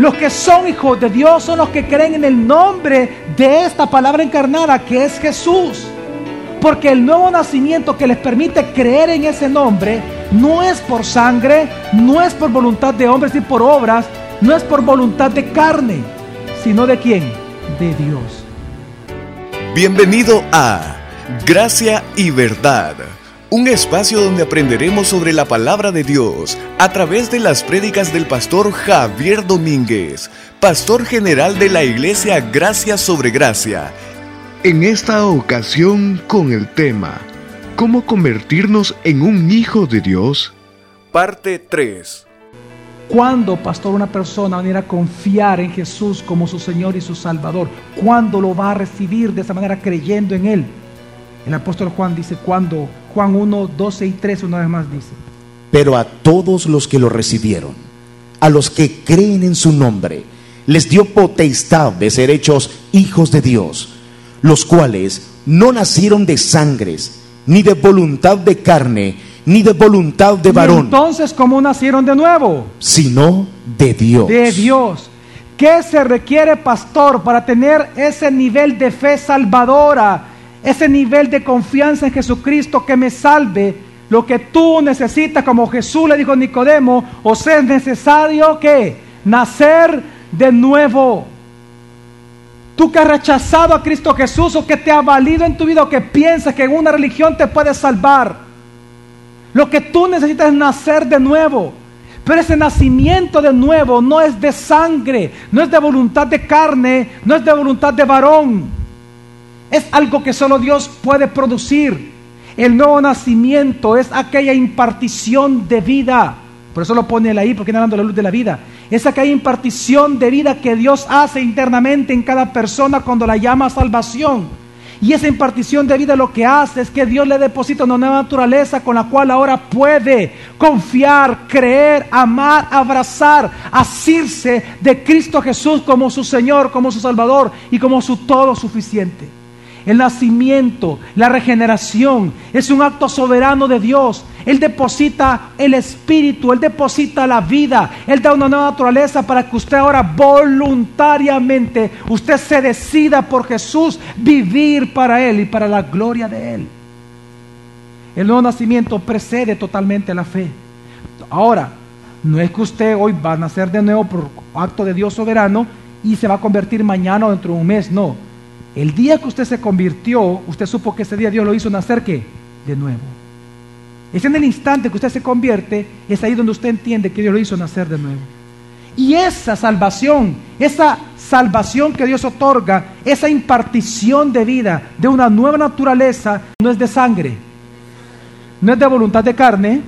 Los que son hijos de Dios son los que creen en el nombre de esta palabra encarnada que es Jesús. Porque el nuevo nacimiento que les permite creer en ese nombre no es por sangre, no es por voluntad de hombres ni por obras, no es por voluntad de carne, sino de quién? De Dios. Bienvenido a Gracia y Verdad, un espacio donde aprenderemos sobre la palabra de Dios a través de las prédicas del pastor Javier Domínguez, pastor general de la iglesia Gracia sobre Gracia. En esta ocasión con el tema, ¿cómo convertirnos en un hijo de Dios? Parte 3. ¿Cuándo, pastor, una persona va a venir a confiar en Jesús como su Señor y su Salvador? ¿Cuándo lo va a recibir de esa manera creyendo en Él? El apóstol Juan dice, cuando Juan 1, 12 y 13 una vez más dice. Pero a todos los que lo recibieron, a los que creen en su nombre, les dio potestad de ser hechos hijos de Dios, los cuales no nacieron de sangres, ni de voluntad de carne, ni de voluntad de varón. entonces, ¿cómo nacieron de nuevo? Sino de Dios. De Dios. ¿Qué se requiere, pastor, para tener ese nivel de fe salvadora, ese nivel de confianza en Jesucristo que me salve? Lo que tú necesitas, como Jesús le dijo a Nicodemo, o sea, es necesario que nacer de nuevo. Tú que has rechazado a Cristo Jesús o que te ha valido en tu vida o que piensas que una religión te puede salvar. Lo que tú necesitas es nacer de nuevo. Pero ese nacimiento de nuevo no es de sangre, no es de voluntad de carne, no es de voluntad de varón. Es algo que solo Dios puede producir. El nuevo nacimiento es aquella impartición de vida. Por eso lo pone él ahí, porque está dando la luz de la vida. Es aquella impartición de vida que Dios hace internamente en cada persona cuando la llama salvación. Y esa impartición de vida lo que hace es que Dios le deposita una nueva naturaleza con la cual ahora puede confiar, creer, amar, abrazar, asirse de Cristo Jesús como su Señor, como su Salvador y como su todo suficiente. El nacimiento, la regeneración es un acto soberano de Dios. Él deposita el espíritu, Él deposita la vida, Él da una nueva naturaleza para que usted ahora voluntariamente, usted se decida por Jesús vivir para Él y para la gloria de Él. El nuevo nacimiento precede totalmente la fe. Ahora, no es que usted hoy va a nacer de nuevo por acto de Dios soberano y se va a convertir mañana o dentro de un mes, no el día que usted se convirtió, usted supo que ese día Dios lo hizo nacer. De nuevo. Es en el instante que usted se convierte, es ahí donde usted entiende que Dios lo hizo nacer de nuevo. Y esa salvación, esa salvación que Dios otorga, esa impartición de vida, de una nueva naturaleza, no es de sangre, no es de voluntad de carne,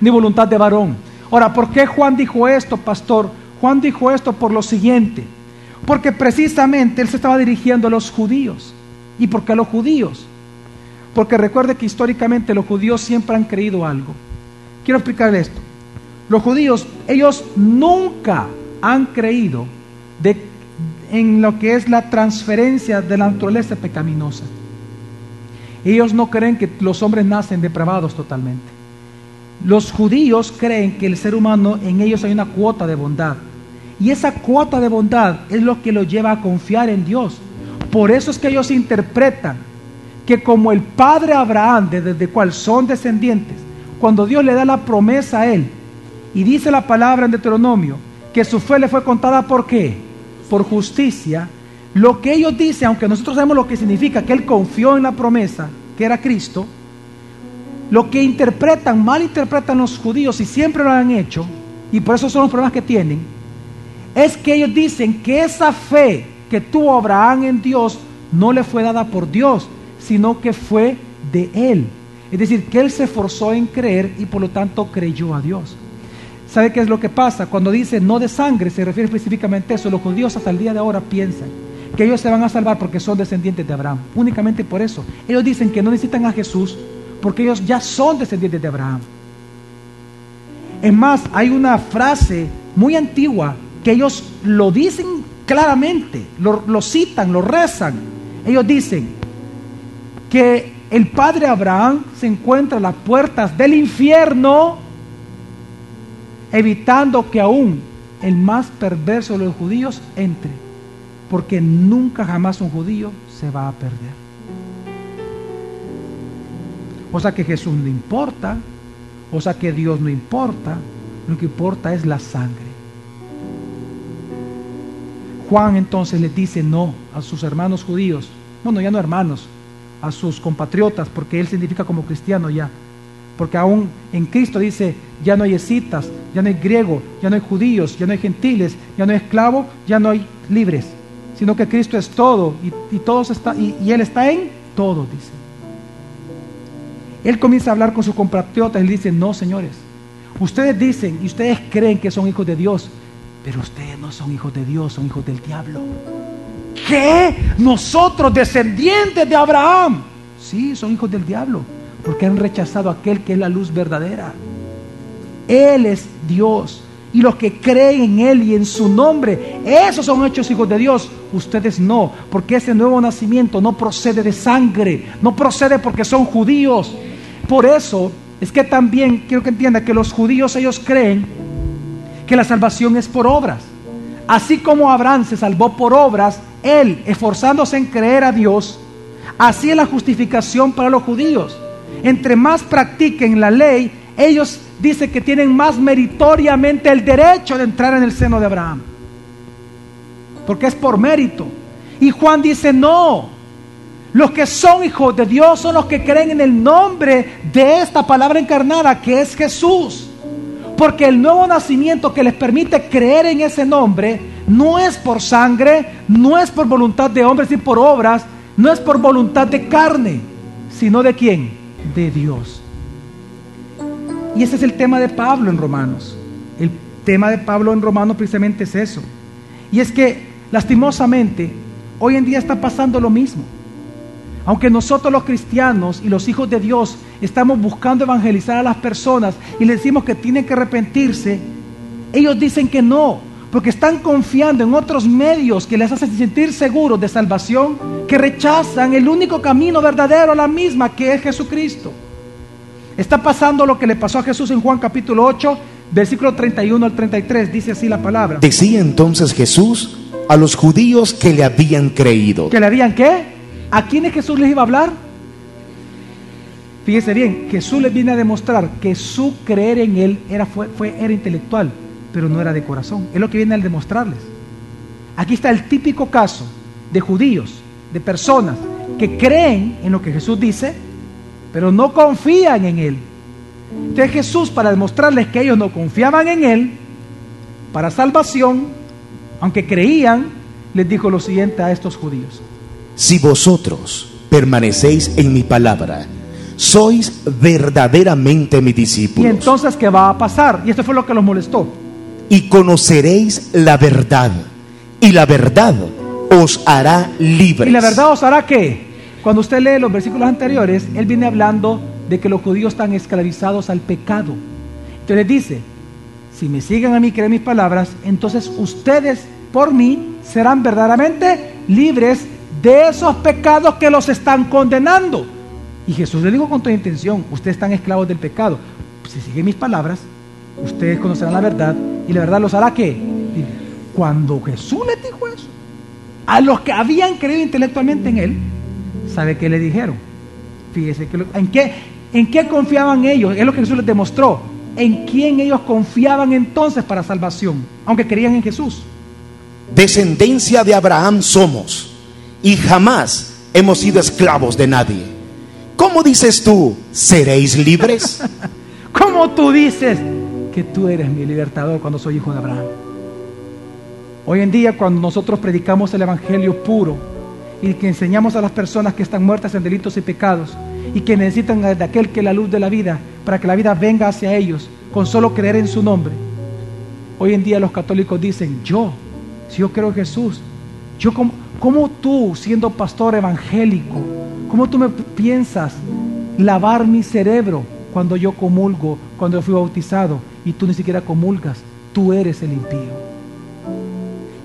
ni voluntad de varón. Ahora, ¿por qué Juan dijo esto, pastor? Juan dijo esto por lo siguiente. Porque precisamente él se estaba dirigiendo a los judíos. ¿Y por qué a los judíos? Porque recuerde que históricamente los judíos siempre han creído algo. Quiero explicarle esto. Los judíos, ellos nunca han creído en lo que es la transferencia de la naturaleza pecaminosa. Ellos no creen que los hombres nacen depravados totalmente. Los judíos creen que el ser humano en ellos hay una cuota de bondad y esa cuota de bondad es lo que los lleva a confiar en Dios. Por eso es que ellos interpretan que como el padre Abraham, desde el cual son descendientes, cuando Dios le da la promesa a él, y dice la palabra en Deuteronomio, que su fe le fue contada por qué? Por justicia. Lo que ellos dicen, aunque nosotros sabemos lo que significa que él confió en la promesa, que era Cristo, lo que interpretan, mal interpretan los judíos y siempre lo han hecho, y por eso son los problemas que tienen, es que ellos dicen que esa fe que tuvo Abraham en Dios no le fue dada por Dios, sino que fue de él. Es decir, que él se esforzó en creer y por lo tanto creyó a Dios. ¿Sabe qué es lo que pasa? Cuando dice no de sangre, se refiere específicamente a eso. Los judíos hasta el día de ahora piensan que ellos se van a salvar porque son descendientes de Abraham. Únicamente por eso. Ellos dicen que no necesitan a Jesús porque ellos ya son descendientes de Abraham. Es más, hay una frase muy antigua que ellos lo dicen claramente, lo, citan, lo rezan. Ellos dicen que el padre Abraham se encuentra a las puertas del infierno, evitando que aún el más perverso de los judíos entre, porque nunca jamás un judío se va a perder. O sea que Jesús no importa, o sea que Dios no importa, lo que importa es la sangre. Juan entonces le dice no a sus hermanos judíos, bueno, ya no hermanos, a sus compatriotas, porque él significa como cristiano ya. Porque aún en Cristo dice, ya no hay escitas, ya no hay griego, ya no hay judíos, ya no hay gentiles, ya no hay esclavo, ya no hay libres, sino que Cristo es todo y, todos está, y, y Él está en todo, dice. Él comienza a hablar con sus compatriotas y dice, no, señores, ustedes dicen y ustedes creen que son hijos de Dios, pero ustedes no son hijos de Dios, son hijos del diablo. ¿Qué? Nosotros, descendientes de Abraham. Sí, son hijos del diablo, porque han rechazado a aquel que es la luz verdadera. Él es Dios. Y los que creen en Él y en su nombre, esos son hechos hijos de Dios. Ustedes no, porque ese nuevo nacimiento no procede de sangre, no procede porque son judíos. Por eso es que también quiero que entienda que los judíos ellos creen que la salvación es por obras. Así como Abraham se salvó por obras, él esforzándose en creer a Dios, así es la justificación para los judíos. Entre más practiquen la ley, ellos dicen que tienen más meritoriamente el derecho de entrar en el seno de Abraham. Porque es por mérito. Y Juan dice, no, los que son hijos de Dios son los que creen en el nombre de esta palabra encarnada que es Jesús. Porque el nuevo nacimiento que les permite creer en ese nombre no es por sangre, no es por voluntad de hombres y por obras, no es por voluntad de carne, sino de quién? De Dios. Y ese es el tema de Pablo en Romanos. El tema de Pablo en Romanos precisamente es eso. Y es que, lastimosamente, hoy en día está pasando lo mismo. Aunque nosotros los cristianos y los hijos de Dios estamos buscando evangelizar a las personas y les decimos que tienen que arrepentirse, ellos dicen que no, porque están confiando en otros medios que les hacen sentir seguros de salvación, que rechazan el único camino verdadero, la misma, que es Jesucristo. Está pasando lo que le pasó a Jesús en Juan capítulo 8, versículo 31 al 33, dice así la palabra. Decía entonces Jesús a los judíos que le habían creído. ¿Que le habían qué? ¿A quiénes Jesús les iba a hablar? Fíjese bien, Jesús les viene a demostrar que su creer en Él era, fue, era intelectual, pero no era de corazón. Es lo que viene a demostrarles. Aquí está el típico caso de judíos, de personas que creen en lo que Jesús dice, pero no confían en Él. Entonces Jesús, para demostrarles que ellos no confiaban en Él, para salvación, aunque creían, les dijo lo siguiente a estos judíos. Si vosotros permanecéis en mi palabra, sois verdaderamente mi discípulos. Y entonces, ¿qué va a pasar? Y esto fue lo que los molestó. Y conoceréis la verdad, y la verdad os hará libres. ¿Y la verdad os hará qué? Cuando usted lee los versículos anteriores, él viene hablando de que los judíos están esclavizados al pecado. Entonces dice, si me siguen a mí, creen mis palabras, entonces ustedes por mí serán verdaderamente libres de esos pecados que los están condenando. Y Jesús le dijo con toda intención, ustedes están esclavos del pecado. Si siguen mis palabras, ustedes conocerán la verdad y la verdad los hará que cuando Jesús les dijo eso, a los que habían creído intelectualmente en él, ¿sabe qué le dijeron? Fíjese en qué en qué confiaban ellos, es lo que Jesús les demostró. En quién ellos confiaban entonces para salvación, aunque creían en Jesús. Descendencia de Abraham somos y jamás hemos sido esclavos de nadie. ¿Cómo dices tú, seréis libres? ¿Cómo tú dices que tú eres mi libertador cuando soy hijo de Abraham? Hoy en día cuando nosotros predicamos el Evangelio puro y que enseñamos a las personas que están muertas en delitos y pecados y que necesitan de aquel que es la luz de la vida para que la vida venga hacia ellos con solo creer en su nombre. Hoy en día los católicos dicen, yo, si yo creo en Jesús, yo como, ¿Cómo tú, siendo pastor evangélico, cómo tú me piensas lavar mi cerebro cuando yo comulgo, cuando yo fui bautizado y tú ni siquiera comulgas? Tú eres el impío.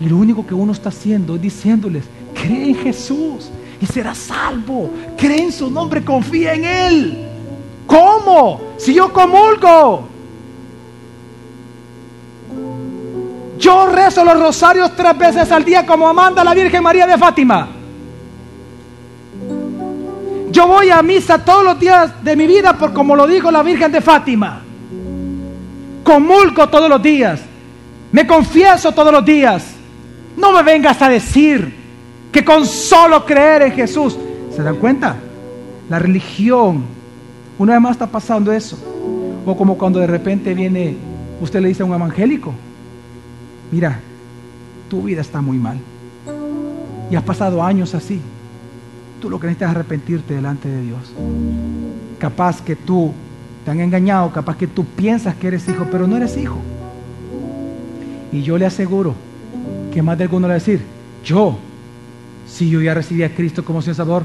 Y lo único que uno está haciendo es diciéndoles, cree en Jesús y serás salvo. Cree en su nombre, confía en Él. ¿Cómo? Si yo comulgo. Yo rezo los rosarios tres veces al día como manda la Virgen María de Fátima. Yo voy a misa todos los días de mi vida por como lo dijo la Virgen de Fátima. Comulgo todos los días. Me confieso todos los días. No me vengas a decir que con solo creer en Jesús. ¿Se dan cuenta? La religión. Una vez más está pasando eso. O como cuando de repente viene, usted le dice a un evangélico, mira, tu vida está muy mal. Y has pasado años así. Tú lo que necesitas es arrepentirte delante de Dios. Capaz que tú te han engañado, capaz que tú piensas que eres hijo, pero no eres hijo. Y yo le aseguro que más de alguno le va a decir, yo, si yo ya recibí a Cristo como Señor Salvador,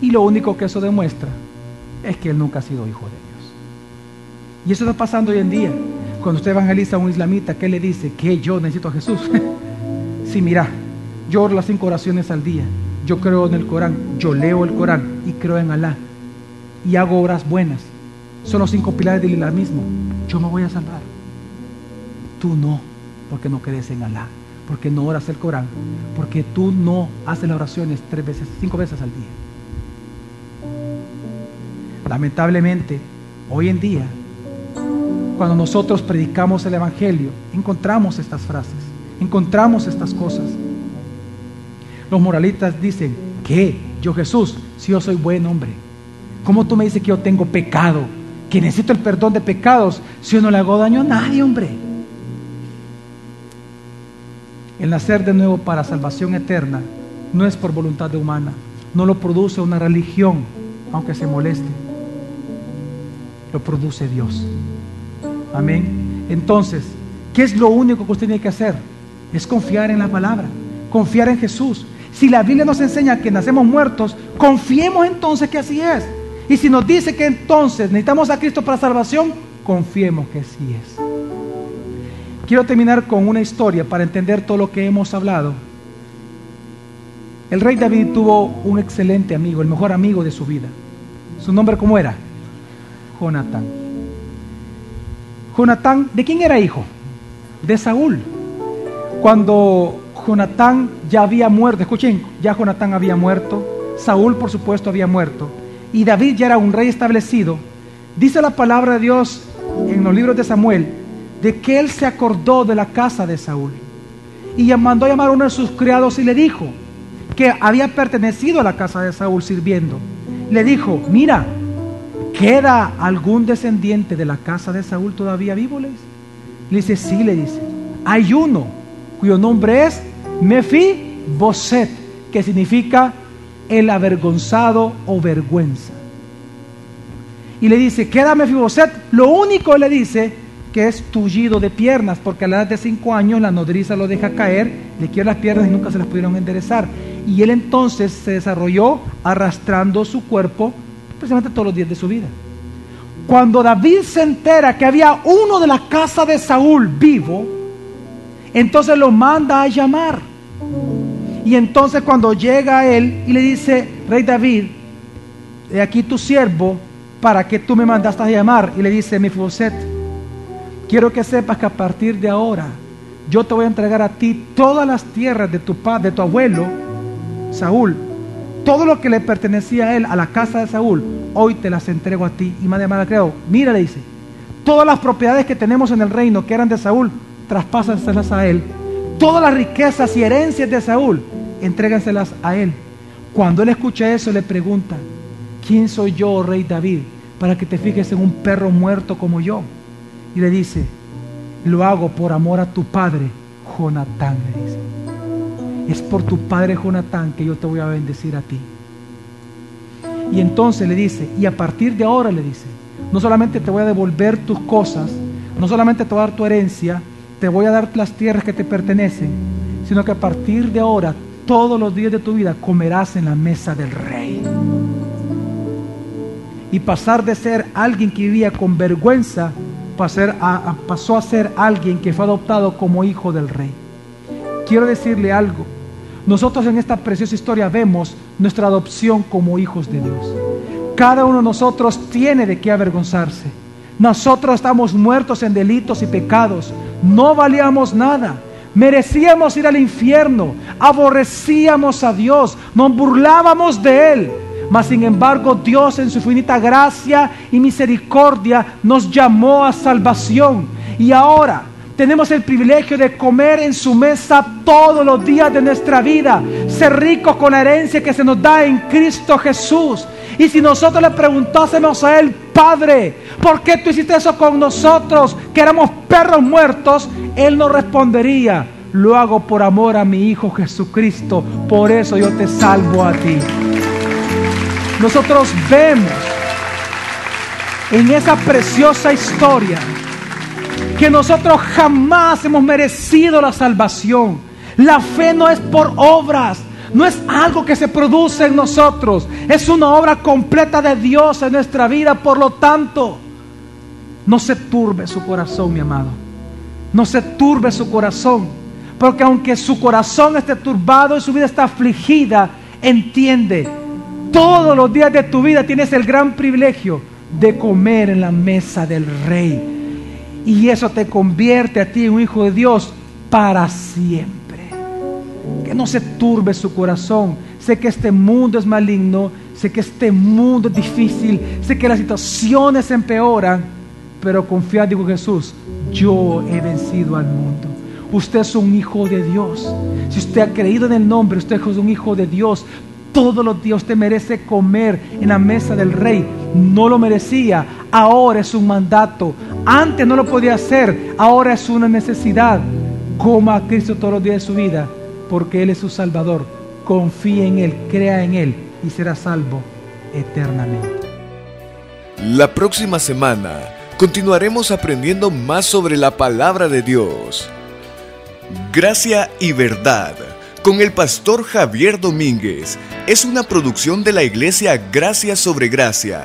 y lo único que eso demuestra es que él nunca ha sido hijo de Dios. Y eso está pasando hoy en día. Cuando usted evangeliza a un islamita, ¿qué le dice? Que yo necesito a Jesús. sí, mira, yo oro las cinco oraciones al día. Yo creo en el Corán, yo leo el Corán y creo en Alá. Y hago obras buenas. Son los cinco pilares del islamismo. Yo me voy a salvar. Tú no, porque no crees en Alá, porque no oras el Corán, porque tú no haces las oraciones tres veces, cinco veces al día. Lamentablemente, hoy en día, cuando nosotros predicamos el Evangelio, encontramos estas frases, encontramos estas cosas. Los moralistas dicen, ¿qué? Yo Jesús, si yo soy buen hombre, ¿cómo tú me dices que yo tengo pecado? Que necesito el perdón de pecados si yo no le hago daño a nadie, hombre. El nacer de nuevo para salvación eterna no es por voluntad humana, no lo produce una religión, aunque se moleste lo produce Dios. Amén. Entonces, ¿qué es lo único que usted tiene que hacer? Es confiar en la palabra, confiar en Jesús. Si la Biblia nos enseña que nacemos muertos, confiemos entonces que así es. Y si nos dice que entonces necesitamos a Cristo para salvación, confiemos que así es. Quiero terminar con una historia para entender todo lo que hemos hablado. El rey David tuvo un excelente amigo, el mejor amigo de su vida. ¿Su nombre cómo era? Jonatán. Jonatán, ¿de quién era hijo? De Saúl. Cuando Jonatán ya había muerto, escuchen, ya Jonatán había muerto, Saúl por supuesto había muerto, y David ya era un rey establecido, dice la palabra de Dios en los libros de Samuel, de que él se acordó de la casa de Saúl. Y mandó a llamar a uno de sus criados y le dijo que había pertenecido a la casa de Saúl sirviendo. Le dijo, mira, ¿queda algún descendiente de la casa de Saúl todavía vivo? Le dice, sí, le dice. Hay uno cuyo nombre es Mefi Boset, que significa el avergonzado o vergüenza. Y le dice, queda Boset. Lo único le dice que es tullido de piernas, porque a la edad de cinco años la nodriza lo deja caer, le quiere las piernas y nunca se las pudieron enderezar. Y él entonces se desarrolló arrastrando su cuerpo precisamente todos los días de su vida. Cuando David se entera que había uno de la casa de Saúl vivo, entonces lo manda a llamar. Y entonces cuando llega él y le dice, Rey David, he aquí tu siervo, para que tú me mandaste a llamar. Y le dice, Mefiboset, quiero que sepas que a partir de ahora yo te voy a entregar a ti todas las tierras de tu padre, de tu abuelo, Saúl, todo lo que le pertenecía a él, a la casa de Saúl, hoy te las entrego a ti. Y más de más creo, mira, le dice, todas las propiedades que tenemos en el reino que eran de Saúl, traspásaselas a él. Todas las riquezas y herencias de Saúl, entrégaselas a él. Cuando él escucha eso, le pregunta, ¿quién soy yo, rey David, para que te fijes en un perro muerto como yo? Y le dice, lo hago por amor a tu padre, Jonatán, le dice es por tu padre Jonatán que yo te voy a bendecir a ti. Y entonces le dice, y a partir de ahora le dice, no solamente te voy a devolver tus cosas, no solamente te voy a dar tu herencia, te voy a dar las tierras que te pertenecen, sino que a partir de ahora, todos los días de tu vida, comerás en la mesa del rey. Y pasar de ser alguien que vivía con vergüenza, pasó a ser alguien que fue adoptado como hijo del rey. Quiero decirle algo, nosotros en esta preciosa historia vemos nuestra adopción como hijos de Dios. Cada uno de nosotros tiene de qué avergonzarse. Nosotros estamos muertos en delitos y pecados. No valíamos nada. Merecíamos ir al infierno. Aborrecíamos a Dios. Nos burlábamos de Él. Mas sin embargo Dios en su infinita gracia y misericordia nos llamó a salvación. Y ahora tenemos el privilegio de comer en su mesa todos los días de nuestra vida, ser ricos con la herencia que se nos da en Cristo Jesús. Y si nosotros le preguntásemos a Él, Padre, ¿por qué tú hiciste eso con nosotros, que éramos perros muertos? Él nos respondería, lo hago por amor a mi Hijo Jesucristo, por eso yo te salvo a ti. Nosotros vemos en esa preciosa historia que nosotros jamás hemos merecido la salvación. La fe no es por obras, no es algo que se produce en nosotros, es una obra completa de Dios en nuestra vida. Por lo tanto, no se turbe su corazón, mi amado. No se turbe su corazón, porque aunque su corazón esté turbado y su vida está afligida, entiende, todos los días de tu vida tienes el gran privilegio de comer en la mesa del rey. Y eso te convierte a ti en un hijo de Dios para siempre que no se turbe su corazón. Sé que este mundo es maligno, sé que este mundo es difícil, sé que las situaciones empeoran, pero confía, digo Jesús, yo he vencido al mundo. Usted es un hijo de Dios. Si usted ha creído en el nombre, usted es un hijo de Dios. Todos los días usted merece comer en la mesa del rey. No lo merecía, ahora es un mandato. Antes no lo podía hacer, ahora es una necesidad. Coma a Cristo todos los días de su vida porque Él es su Salvador. Confíe en Él, crea en Él y será salvo eternamente. La próxima semana continuaremos aprendiendo más sobre la palabra de Dios. Gracia y verdad con el pastor Javier Domínguez es una producción de la iglesia Gracia sobre Gracia.